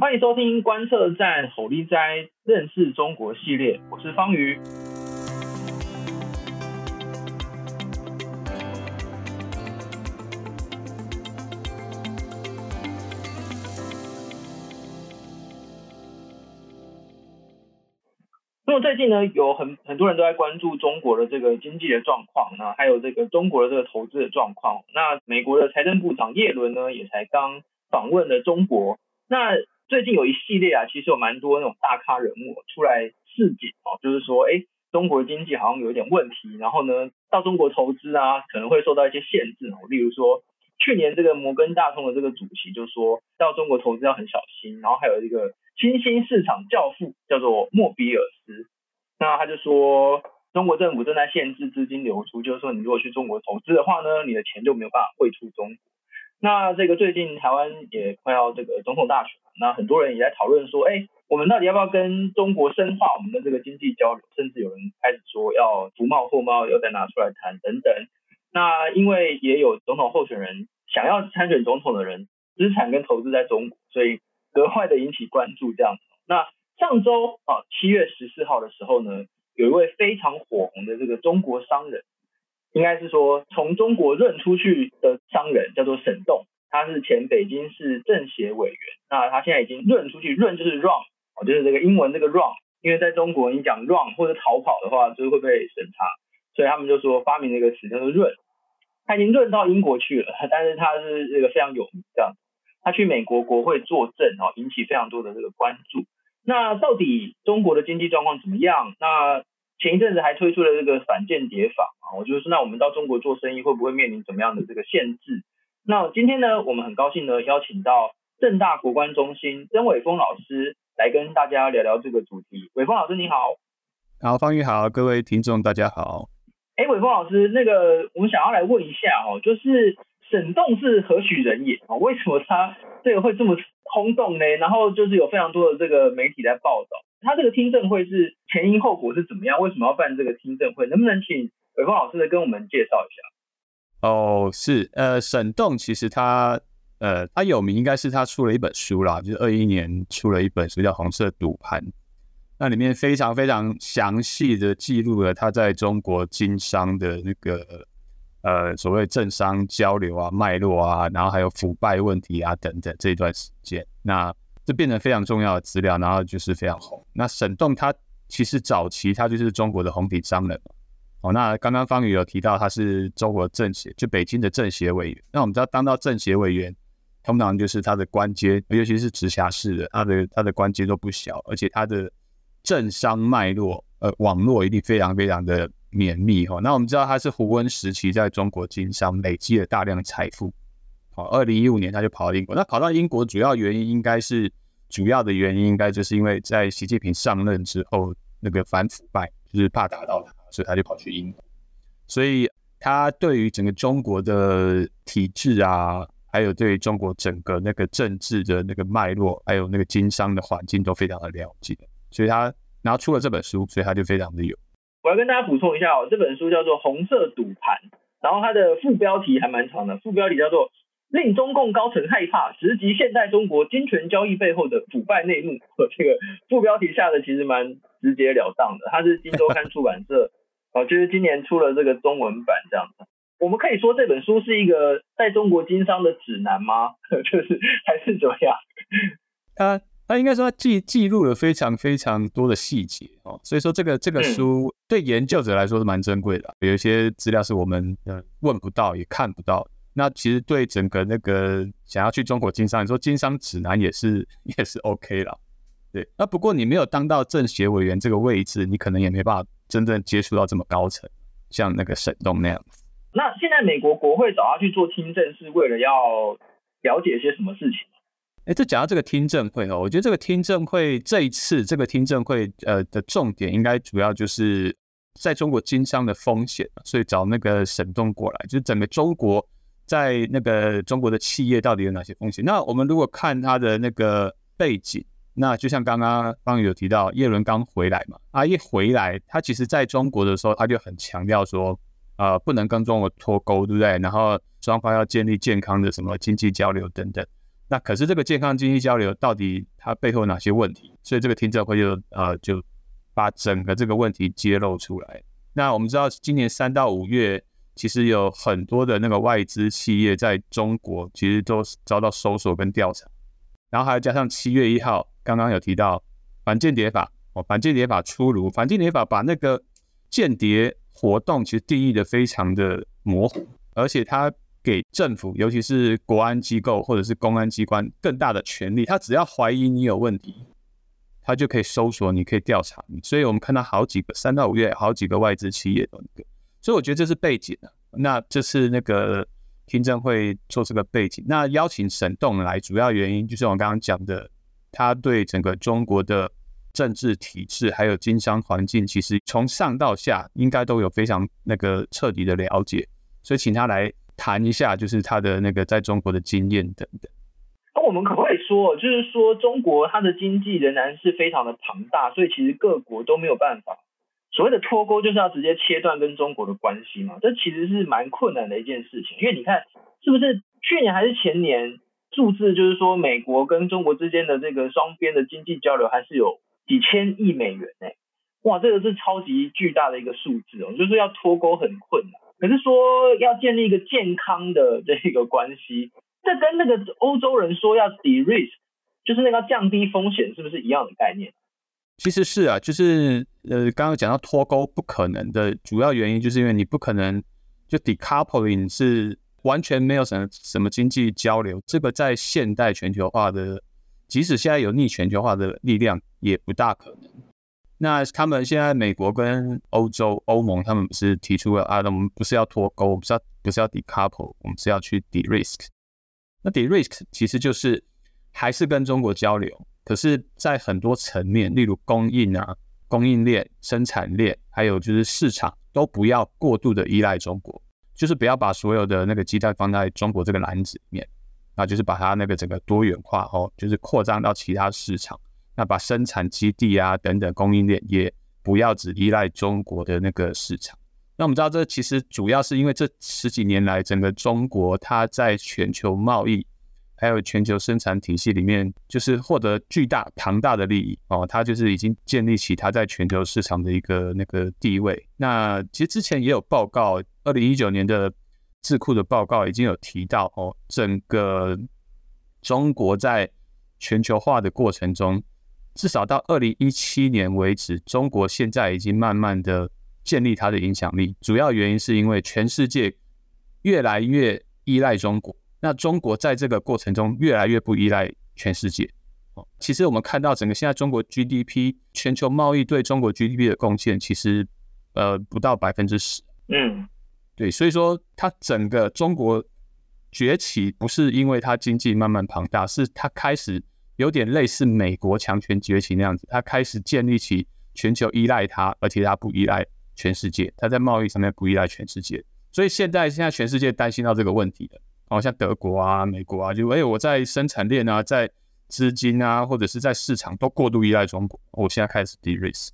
欢迎收听观测站吼力哉认识中国系列，我是方瑜。那么最近呢，有很很多人都在关注中国的这个经济的状况，那还有这个中国的这个投资的状况。那美国的财政部长耶伦呢，也才刚访问了中国。那最近有一系列啊，其实有蛮多那种大咖人物出来示警哦，就是说，哎，中国经济好像有点问题，然后呢，到中国投资啊，可能会受到一些限制哦。例如说，去年这个摩根大通的这个主席就说到中国投资要很小心，然后还有一个新兴市场教父叫做莫比尔斯，那他就说中国政府正在限制资金流出，就是说你如果去中国投资的话呢，你的钱就没有办法汇出中国。那这个最近台湾也快要这个总统大选，那很多人也在讨论说，哎，我们到底要不要跟中国深化我们的这个经济交流？甚至有人开始说要服贸货贸要再拿出来谈等等。那因为也有总统候选人想要参选总统的人资产跟投资在中国，所以格外的引起关注这样。那上周啊，七月十四号的时候呢，有一位非常火红的这个中国商人。应该是说，从中国润出去的商人叫做沈栋，他是前北京市政协委员。那他现在已经润出去，润就是 run，哦，就是这个英文这个 run。因为在中国，你讲 run 或者逃跑的话，就是会被审查，所以他们就说发明了一个词叫做润。他已经润到英国去了，但是他是这个非常有名这样。他去美国国会作证哦，引起非常多的这个关注。那到底中国的经济状况怎么样？那前一阵子还推出了这个反间谍法啊，我就是，那我们到中国做生意会不会面临怎么样的这个限制？那今天呢，我们很高兴呢，邀请到正大国关中心曾伟峰老师来跟大家聊聊这个主题。伟峰老师你好，好，方宇好，各位听众大家好。哎，伟峰老师，那个我们想要来问一下哦，就是沈栋是何许人也啊？为什么他这个会这么轰动呢？然后就是有非常多的这个媒体在报道。他这个听证会是前因后果是怎么样？为什么要办这个听证会？能不能请伟峰老师来跟我们介绍一下？哦，是，呃，沈栋其实他，呃，他有名应该是他出了一本书啦，就是二一年出了一本书叫《红色赌盘》，那里面非常非常详细的记录了他在中国经商的那个，呃，所谓政商交流啊、脉络啊，然后还有腐败问题啊等等这一段时间，那。这变成非常重要的资料，然后就是非常红。那沈栋他其实早期他就是中国的红底商人哦。那刚刚方宇有提到他是中国政协，就北京的政协委员。那我们知道当到政协委员，通常就是他的官阶，尤其是直辖市的，他的他的官阶都不小，而且他的政商脉络呃网络一定非常非常的绵密哈。那我们知道他是胡温时期在中国经商累积了大量的财富。哦，二零一五年他就跑到英国。那跑到英国主要原因应该是，主要的原因应该就是因为在习近平上任之后，那个反腐败就是怕打到他，所以他就跑去英国。所以他对于整个中国的体制啊，还有对中国整个那个政治的那个脉络，还有那个经商的环境都非常的了解。所以他拿出了这本书，所以他就非常的有。我要跟大家补充一下哦，这本书叫做《红色赌盘》，然后它的副标题还蛮长的，副标题叫做。令中共高层害怕，直击现代中国金权交易背后的腐败内幕。这个副标题下的其实蛮直截了当的，它是金周刊出版社，哦，就是今年出了这个中文版这样子。我们可以说这本书是一个在中国经商的指南吗？就是还是怎么样？他他应该说他记记录了非常非常多的细节哦，所以说这个这个书对研究者来说是蛮珍贵的，有一些资料是我们呃问不到也看不到。那其实对整个那个想要去中国经商，你说经商指南也是也是 OK 了，对。那不过你没有当到政协委员这个位置，你可能也没办法真正接触到这么高层，像那个沈栋那样子。那现在美国国会找他去做听证，是为了要了解一些什么事情？哎，这讲到这个听证会哦，我觉得这个听证会这一次这个听证会呃的重点，应该主要就是在中国经商的风险，所以找那个沈栋过来，就是整个中国。在那个中国的企业到底有哪些风险？那我们如果看他的那个背景，那就像刚刚方宇有提到，叶伦刚回来嘛，啊，一回来，他其实在中国的时候，他就很强调说，呃，不能跟中国脱钩，对不对？然后双方要建立健康的什么经济交流等等。那可是这个健康经济交流到底它背后哪些问题，所以这个听证会就呃就把整个这个问题揭露出来。那我们知道，今年三到五月，其实有很多的那个外资企业在中国其实都遭到搜索跟调查，然后还要加上七月一号刚刚有提到反间谍法哦，反间谍法出炉，反间谍法把那个间谍活动其实定义的非常的模糊，而且它给政府，尤其是国安机构或者是公安机关更大的权力，他只要怀疑你有问题，他就可以搜索你，可以调查你。所以我们看到好几个三到五月，好几个外资企业都那个，所以我觉得这是背景啊。那这是那个听证会做这个背景，那邀请沈栋来，主要原因就是我刚刚讲的，他对整个中国的政治体制还有经商环境，其实从上到下应该都有非常那个彻底的了解，所以请他来。谈一下，就是他的那个在中国的经验等等。那我们可不可以说，就是说中国它的经济仍然是非常的庞大，所以其实各国都没有办法。所谓的脱钩，就是要直接切断跟中国的关系嘛？这其实是蛮困难的一件事情。因为你看，是不是去年还是前年数字，就是说美国跟中国之间的这个双边的经济交流还是有几千亿美元呢？哇，这个是超级巨大的一个数字哦，就是要脱钩很困难。可是说要建立一个健康的这个关系，这跟那个欧洲人说要 de-risk，就是那个降低风险，是不是一样的概念？其实是啊，就是呃，刚刚讲到脱钩不可能的主要原因，就是因为你不可能就 decoupling 是完全没有什么什么经济交流，这个在现代全球化的，即使现在有逆全球化的力量，也不大可能。那他们现在美国跟欧洲欧盟，他们不是提出了啊，我们不是要脱钩，我们不是要不是要 decouple，我们是要去 de-risk。那 de-risk 其实就是还是跟中国交流，可是，在很多层面，例如供应啊、供应链、生产链，还有就是市场，都不要过度的依赖中国，就是不要把所有的那个鸡蛋放在中国这个篮子里面，那就是把它那个整个多元化哦，就是扩张到其他市场。那把生产基地啊等等供应链也不要只依赖中国的那个市场。那我们知道，这其实主要是因为这十几年来，整个中国它在全球贸易还有全球生产体系里面，就是获得巨大庞大的利益哦。它就是已经建立起它在全球市场的一个那个地位。那其实之前也有报告，二零一九年的智库的报告已经有提到哦，整个中国在全球化的过程中。至少到二零一七年为止，中国现在已经慢慢的建立它的影响力。主要原因是因为全世界越来越依赖中国，那中国在这个过程中越来越不依赖全世界。哦，其实我们看到整个现在中国 GDP 全球贸易对中国 GDP 的贡献，其实呃不到百分之十。嗯，对，所以说它整个中国崛起不是因为它经济慢慢庞大，是它开始。有点类似美国强权崛起那样子，它开始建立起全球依赖它，而且它不依赖全世界，它在贸易上面不依赖全世界，所以现在现在全世界担心到这个问题的，哦，像德国啊、美国啊，就哎，我在生产链啊、在资金啊，或者是在市场都过度依赖中国，我现在开始 de-risk。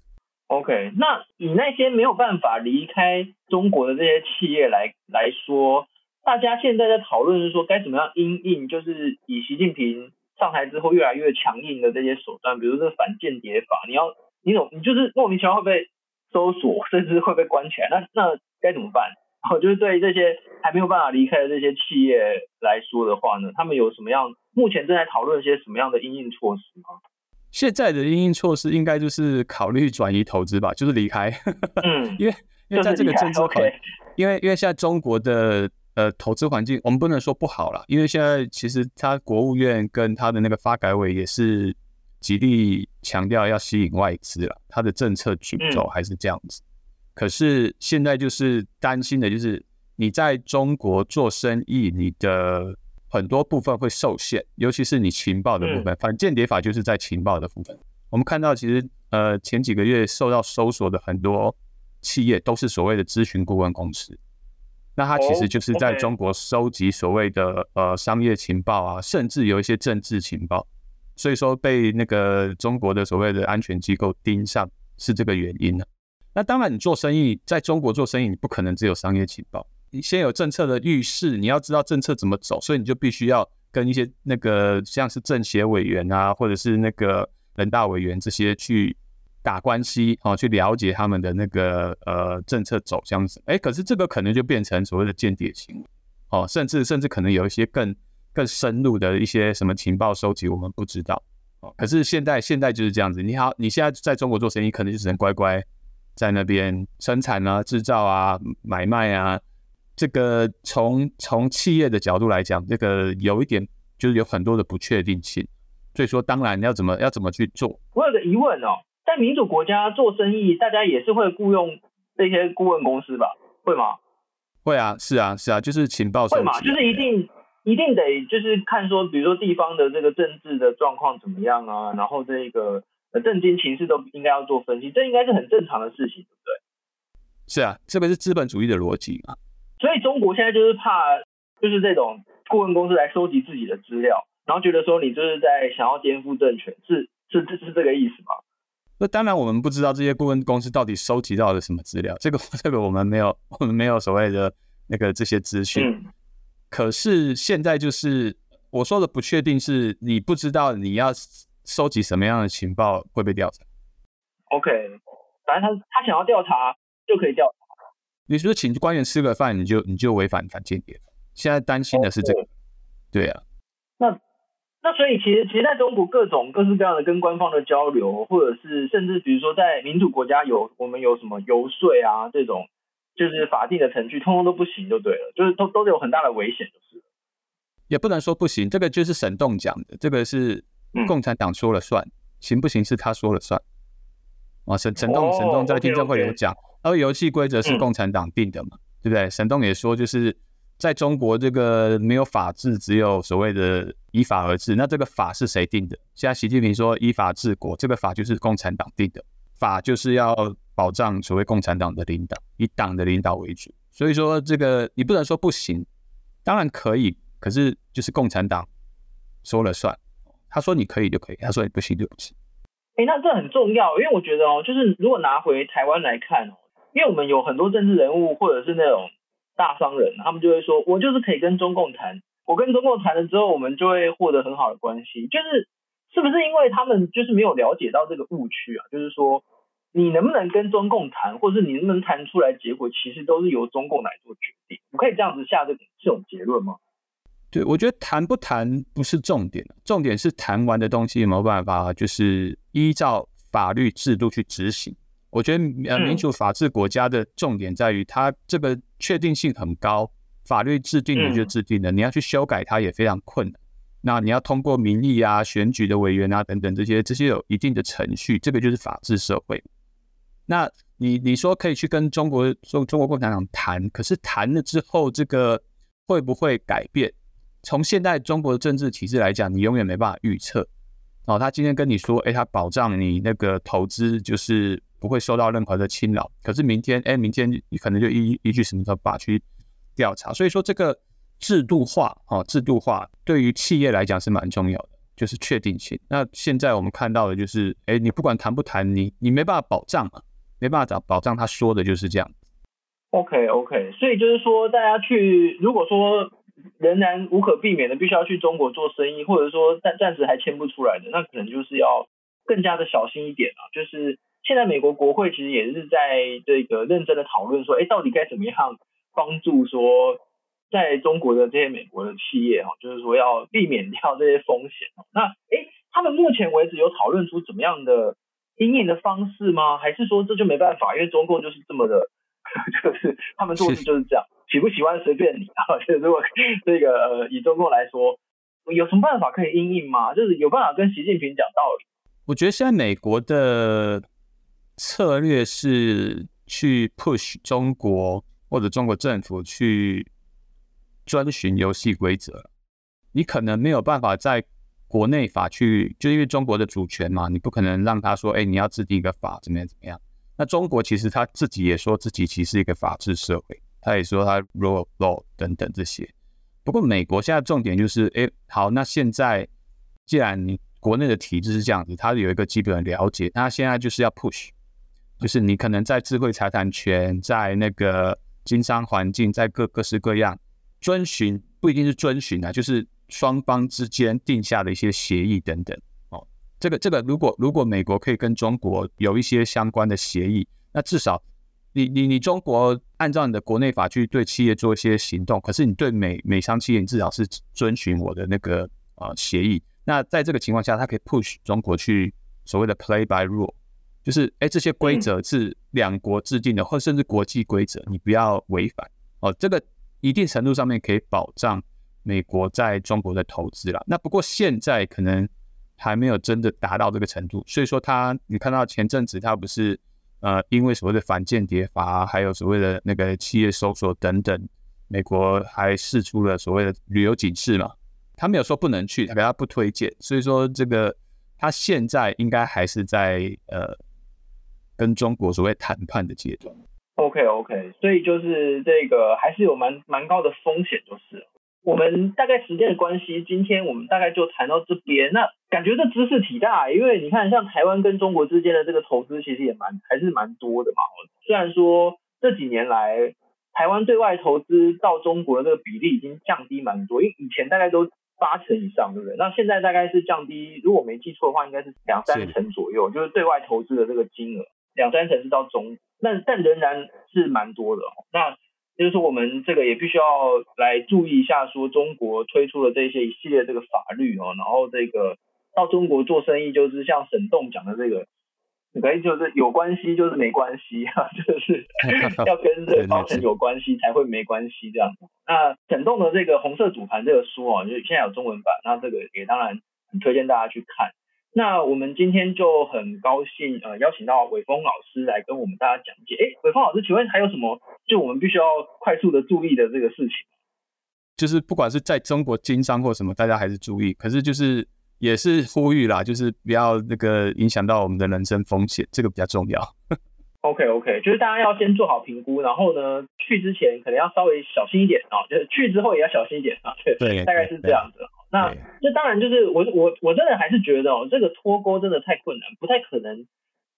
OK，那以那些没有办法离开中国的这些企业来来说，大家现在在讨论是说该怎么样因应，就是以习近平。上台之后越来越强硬的这些手段，比如说反间谍法，你要你懂，你就是莫名其妙会被搜索，甚至会被关起来，那那该怎么办？我就是对这些还没有办法离开的这些企业来说的话呢，他们有什么样？目前正在讨论一些什么样的应应措施吗？现在的应应措施应该就是考虑转移投资吧，就是离开。嗯，因为因为在这个政治考虑，因为因为现在中国的。呃，投资环境我们不能说不好了，因为现在其实他国务院跟他的那个发改委也是极力强调要吸引外资了，他的政策主轴还是这样子。可是现在就是担心的就是你在中国做生意，你的很多部分会受限，尤其是你情报的部分。反间谍法就是在情报的部分。我们看到其实呃前几个月受到搜索的很多企业都是所谓的咨询顾问公司。那他其实就是在中国收集所谓的呃商业情报啊，甚至有一些政治情报，所以说被那个中国的所谓的安全机构盯上是这个原因呢。那当然，你做生意在中国做生意，你不可能只有商业情报，你先有政策的预示，你要知道政策怎么走，所以你就必须要跟一些那个像是政协委员啊，或者是那个人大委员这些去打关系哦，去了解他们的那个呃政策走向是，哎，可是这个可能就变成所谓的间谍行为哦，甚至甚至可能有一些更更深入的一些什么情报收集，我们不知道哦。可是现在现在就是这样子，你好，你现在在中国做生意，可能就只能乖乖在那边生产啊、制造啊、买卖啊。这个从从企业的角度来讲，这个有一点就是有很多的不确定性，所以说当然要怎么要怎么去做。我有个疑问哦，在民主国家做生意，大家也是会雇佣这些顾问公司吧？会吗？会啊，是啊，是啊，就是情报收集。会嘛？就是一定一定得就是看说，比如说地方的这个政治的状况怎么样啊，然后这个政经情势都应该要做分析，这应该是很正常的事情，对不对？是啊，特别是资本主义的逻辑嘛。所以中国现在就是怕，就是这种顾问公司来收集自己的资料，然后觉得说你就是在想要颠覆政权，是是是是这个意思吗？那当然，我们不知道这些顾问公司到底收集到了什么资料，这个这个我们没有，我们没有所谓的那个这些资讯。嗯。可是现在就是我说的不确定，是你不知道你要收集什么样的情报会被调查。OK，反正他他想要调查就可以调查。你是不是请官员吃个饭，你就你就违反反间谍？现在担心的是这个，对啊。那那所以其实其实在中国各种各式各样的跟官方的交流，或者是甚至比如说在民主国家有我们有什么游说啊这种，就是法定的程序，通通都不行就对了，就是都都有很大的危险，就是。也不能说不行，这个就是沈栋讲的，这个是共产党说了算，嗯、行不行是他说了算。啊，沈沈栋沈栋在听证会有讲。而游戏规则是共产党定的嘛，嗯、对不对？沈栋也说，就是在中国这个没有法治，只有所谓的依法而治。那这个法是谁定的？现在习近平说依法治国，这个法就是共产党定的，法就是要保障所谓共产党的领导，以党的领导为主。所以说这个你不能说不行，当然可以，可是就是共产党说了算，他说你可以就可以，他说你不行就不行。哎，那这很重要，因为我觉得哦，就是如果拿回台湾来看哦。因为我们有很多政治人物，或者是那种大商人，他们就会说，我就是可以跟中共谈，我跟中共谈了之后，我们就会获得很好的关系。就是是不是因为他们就是没有了解到这个误区啊？就是说，你能不能跟中共谈，或者是你能不能谈出来结果，其实都是由中共来做决定。我可以这样子下这这种结论吗？对，我觉得谈不谈不是重点，重点是谈完的东西有没有办法，就是依照法律制度去执行。我觉得呃，民主法治国家的重点在于它这个确定性很高，法律制定的就制定了，你要去修改它也非常困难。那你要通过民意啊、选举的委员啊等等这些，这些有一定的程序，这个就是法治社会。那你你说可以去跟中国中中国共产党谈，可是谈了之后，这个会不会改变？从现在中国的政治体制来讲，你永远没办法预测。哦，他今天跟你说，哎，他保障你那个投资就是。不会受到任何的侵扰，可是明天，哎，明天你可能就依依据什么的法去调查，所以说这个制度化，哦，制度化对于企业来讲是蛮重要的，就是确定性。那现在我们看到的就是，哎，你不管谈不谈，你你没办法保障嘛，没办法找保障，他说的就是这样。OK OK，所以就是说，大家去，如果说仍然无可避免的必须要去中国做生意，或者说暂暂时还签不出来的，那可能就是要更加的小心一点啊，就是。现在美国国会其实也是在这个认真的讨论说，哎，到底该怎么样帮助说在中国的这些美国的企业哈，就是说要避免掉这些风险。那哎，他们目前为止有讨论出怎么样的经营的方式吗？还是说这就没办法，因为中共就是这么的，就是他们做事就是这样，喜不喜欢随便你啊。就是如果这个呃以中共来说，有什么办法可以应应吗？就是有办法跟习近平讲道理？我觉得现在美国的。策略是去 push 中国或者中国政府去遵循游戏规则，你可能没有办法在国内法去，就因为中国的主权嘛，你不可能让他说，哎，你要制定一个法怎么样怎么样。那中国其实他自己也说自己其实是一个法治社会，他也说他 rule of law 等等这些。不过美国现在重点就是，哎，好，那现在既然你国内的体制是这样子，他有一个基本的了解，那现在就是要 push。就是你可能在智慧财产权，在那个经商环境，在各各式各样遵循，不一定是遵循啊，就是双方之间定下的一些协议等等。哦，这个这个，如果如果美国可以跟中国有一些相关的协议，那至少你你你中国按照你的国内法去对企业做一些行动，可是你对美美商企业你至少是遵循我的那个呃协议。那在这个情况下，它可以 push 中国去所谓的 play by rule，就是哎这些规则是两国制定的，嗯、或甚至国际规则，你不要违反哦。这个一定程度上面可以保障美国在中国的投资啦。那不过现在可能还没有真的达到这个程度，所以说他你看到前阵子他不是呃因为所谓的反间谍法，还有所谓的那个企业搜索等等，美国还释出了所谓的旅游警示嘛。他没有说不能去，他给他不推荐，所以说这个他现在应该还是在呃跟中国所谓谈判的阶段。OK OK，所以就是这个还是有蛮蛮高的风险，就是我们大概时间的关系，今天我们大概就谈到这边。那感觉这知识体大，因为你看像台湾跟中国之间的这个投资，其实也蛮还是蛮多的嘛。虽然说这几年来台湾对外投资到中国的这个比例已经降低蛮多，因为以前大概都。八成以上，对不对？那现在大概是降低，如果没记错的话，应该是两三成左右，就是对外投资的这个金额，两三成是到中，但但仍然是蛮多的。那就是说，我们这个也必须要来注意一下，说中国推出的这些一系列这个法律哦，然后这个到中国做生意，就是像沈栋讲的这个。可以就是有关系就是没关系啊，就是 要跟这个高层有关系才会没关系这样。那沈栋的这个红色主盘这个书啊，就是现在有中文版，那这个也当然很推荐大家去看。那我们今天就很高兴呃邀请到伟峰老师来跟我们大家讲解。哎，伟峰老师，请问还有什么就我们必须要快速的注意的这个事情？就是不管是在中国经商或什么，大家还是注意。可是就是。也是呼吁啦，就是不要那个影响到我们的人身风险，这个比较重要。OK OK，就是大家要先做好评估，然后呢，去之前可能要稍微小心一点啊，就是去之后也要小心一点啊。对，对大概是这样子。那这当然就是我我我真的还是觉得哦，这个脱钩真的太困难，不太可能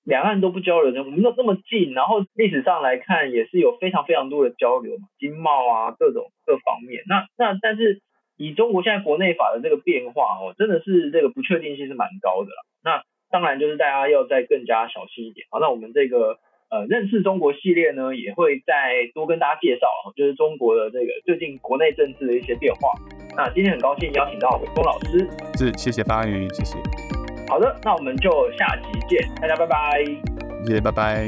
两岸都不交流的。我们都这么近，然后历史上来看也是有非常非常多的交流嘛，经贸啊各种各方面。那那但是。以中国现在国内法的这个变化哦，真的是这个不确定性是蛮高的。那当然就是大家要再更加小心一点。好，那我们这个呃认识中国系列呢，也会再多跟大家介绍，就是中国的这个最近国内政治的一些变化。那今天很高兴邀请到伟峰老师，是谢谢方宇，谢谢。好的，那我们就下集见，大家拜拜，谢谢，拜拜。